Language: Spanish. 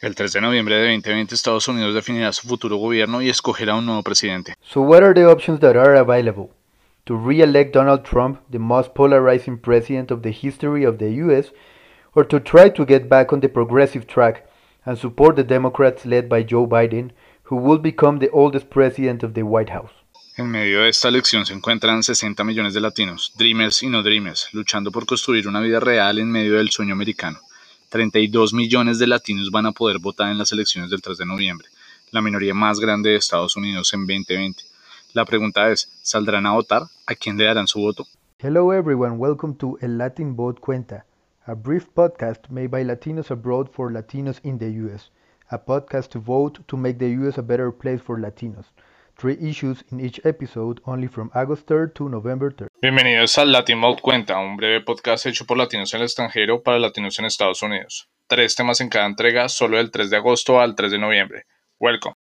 El 3 de noviembre de 2020 Estados Unidos definirá su futuro gobierno y escogerá un nuevo presidente. So what are the options that are available? To re-elect Donald Trump, the most polarizing president of the history of the US, or to try to get back on the progressive track and support the Democrats led by Joe Biden, who will become the oldest president of the White House. En medio de esta elección se encuentran 60 millones de latinos, dreamers y no dreamers, luchando por construir una vida real en medio del sueño americano. 32 millones de latinos van a poder votar en las elecciones del 3 de noviembre, la minoría más grande de Estados Unidos en 2020. La pregunta es, ¿saldrán a votar? ¿A quién le darán su voto? Hello everyone, welcome to El Latin Vote Cuenta, a brief podcast made by Latinos abroad for Latinos in the US, a podcast to vote to make the US a better place for Latinos. Three issues in each episode, only from August 3rd to November 3rd. Bienvenidos al Latin Mode Cuenta, un breve podcast hecho por latinos en el extranjero para latinos en Estados Unidos. Tres temas en cada entrega, solo del 3 de agosto al 3 de noviembre. Welcome.